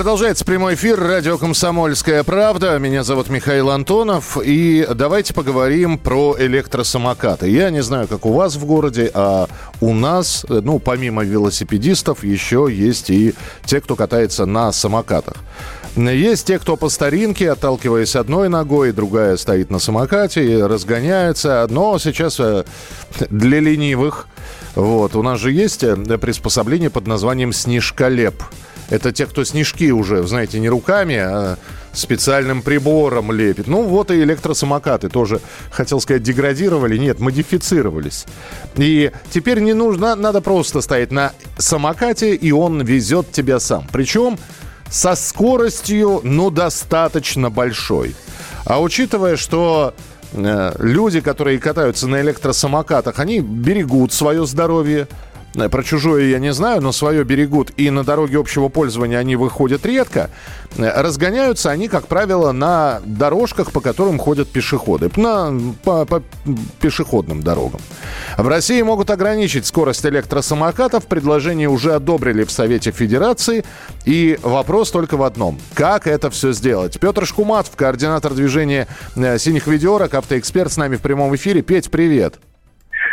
Продолжается прямой эфир радио «Комсомольская правда». Меня зовут Михаил Антонов. И давайте поговорим про электросамокаты. Я не знаю, как у вас в городе, а у нас, ну, помимо велосипедистов, еще есть и те, кто катается на самокатах. Есть те, кто по старинке, отталкиваясь одной ногой, другая стоит на самокате и разгоняется. Но сейчас э, для ленивых, вот, у нас же есть э, приспособление под названием «Снежколеп». Это те, кто снежки уже, знаете, не руками, а специальным прибором лепит. Ну, вот и электросамокаты тоже, хотел сказать, деградировали. Нет, модифицировались. И теперь не нужно, надо просто стоять на самокате, и он везет тебя сам. Причем со скоростью, ну, достаточно большой. А учитывая, что э, люди, которые катаются на электросамокатах, они берегут свое здоровье, про чужое я не знаю, но свое берегут. И на дороге общего пользования они выходят редко. Э, разгоняются они, как правило, на дорожках, по которым ходят пешеходы. На, по, по пешеходным дорогам. В России могут ограничить скорость электросамокатов. Предложение уже одобрили в Совете Федерации. И вопрос только в одном. Как это все сделать? Петр Шкуматов, координатор движения э, «Синих ведерок», автоэксперт с нами в прямом эфире. Петь, привет.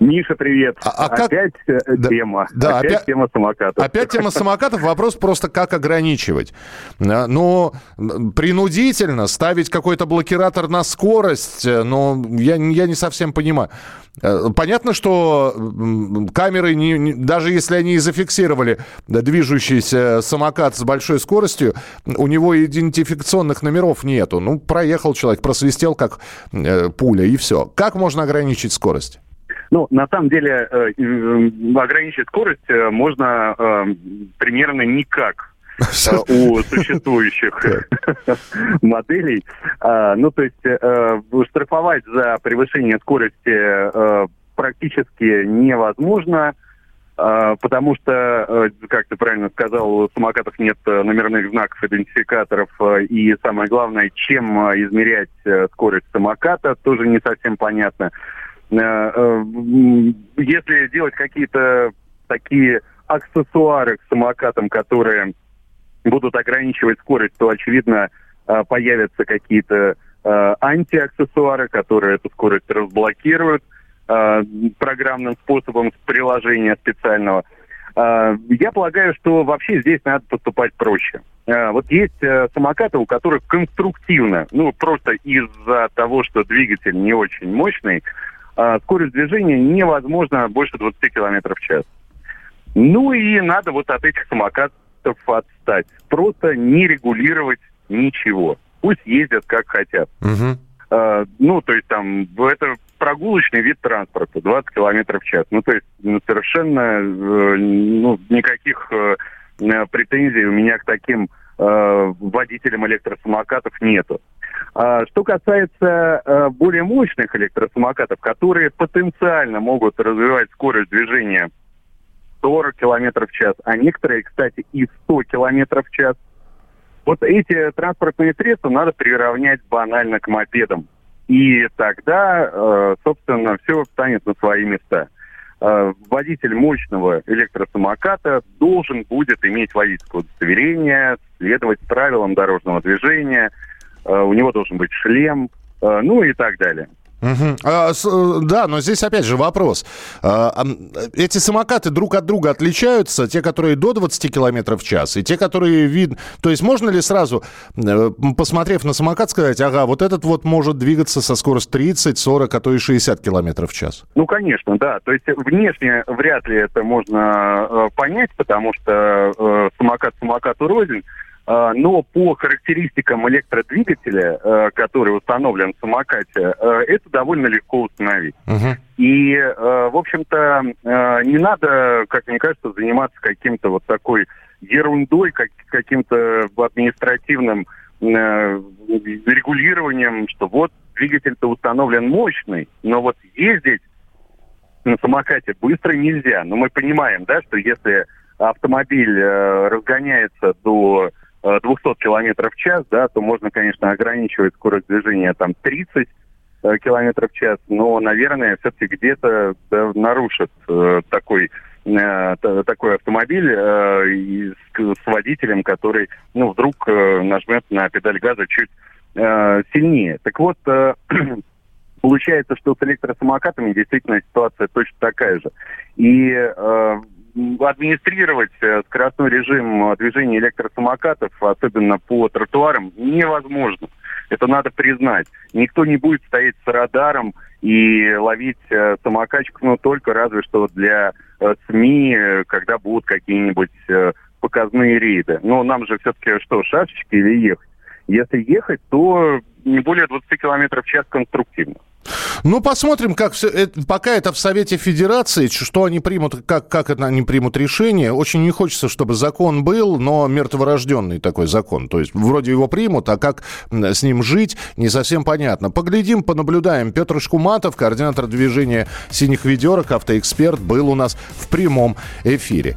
Миша, привет. А, а как... Опять э, да, тема. Да, опять, опять тема самокатов. Опять тема самокатов. Вопрос просто, как ограничивать. Э, ну, принудительно ставить какой-то блокиратор на скорость, э, но я, я не совсем понимаю. Понятно, что камеры, не, не, даже если они и зафиксировали движущийся самокат с большой скоростью, у него идентификационных номеров нету. Ну, проехал человек, просвистел как э, пуля, и все. Как можно ограничить скорость? Ну, на самом деле, э, э, ограничить скорость э, можно примерно никак у существующих моделей. А, ну, то есть штрафовать за превышение скорости практически невозможно, потому что, как ты правильно сказал, у самокатов нет номерных знаков, идентификаторов, и самое главное, чем измерять скорость самоката, тоже не совсем понятно. Э, э, если делать какие-то такие аксессуары к самокатам, которые будут ограничивать скорость, то, очевидно, э, появятся какие-то антиаксессуары, которые эту скорость разблокируют программным способом с приложения специального. Я полагаю, что вообще здесь надо поступать проще. Вот есть самокаты, у которых конструктивно, ну просто из-за того, что двигатель не очень мощный, а, скорость движения невозможно больше 20 км в час. Ну и надо вот от этих самокатов отстать. Просто не регулировать ничего. Пусть ездят как хотят. Угу. А, ну, то есть там, это прогулочный вид транспорта, 20 км в час. Ну, то есть ну, совершенно э, ну, никаких э, претензий у меня к таким э, водителям электросамокатов нету. А, что касается э, более мощных электросамокатов, которые потенциально могут развивать скорость движения 40 км в час, а некоторые, кстати, и 100 км в час, вот эти транспортные средства надо приравнять банально к мопедам. И тогда, э, собственно, все встанет на свои места. Э, водитель мощного электросамоката должен будет иметь водительское удостоверение, следовать правилам дорожного движения – у него должен быть шлем, э, ну и так далее. Угу. А, с, э, да, но здесь опять же вопрос. А, эти самокаты друг от друга отличаются, те, которые до 20 км в час, и те, которые вид... То есть можно ли сразу, посмотрев на самокат, сказать, ага, вот этот вот может двигаться со скоростью 30, 40, а то и 60 км в час? Ну, конечно, да. То есть внешне вряд ли это можно э, понять, потому что э, самокат самокату рознь. А, но по характеристикам электродвигателя, э, который установлен в самокате, э, это довольно легко установить. Uh-huh. И, э, в общем-то, не надо, как мне кажется, заниматься каким-то вот такой ерундой, как, каким-то административным регулированием, что вот двигатель-то установлен мощный, но вот ездить на самокате быстро нельзя. Но мы понимаем, да, что если автомобиль э, разгоняется до 200 километров в час, да, то можно, конечно, ограничивать скорость движения там 30 э, километров в час, но, наверное, все-таки где-то да, нарушит э, такой э, такой автомобиль э, с, с водителем, который, ну, вдруг э, нажмет на педаль газа чуть э, сильнее. Так вот, э, получается, что с электросамокатами действительно ситуация точно такая же. И э, администрировать э, скоростной режим движения электросамокатов, особенно по тротуарам, невозможно. Это надо признать. Никто не будет стоять с радаром и ловить э, самокатчиков, но только разве что для э, СМИ, когда будут какие-нибудь э, показные рейды. Но нам же все-таки что, шашечки или ехать? Если ехать, то не более 20 километров в час конструктивно. Ну, посмотрим, как все. Это, пока это в Совете Федерации, что они примут, как, как это они примут решение. Очень не хочется, чтобы закон был, но мертворожденный такой закон. То есть вроде его примут, а как с ним жить, не совсем понятно. Поглядим, понаблюдаем. Петр Шкуматов, координатор движения синих ведерок, автоэксперт, был у нас в прямом эфире.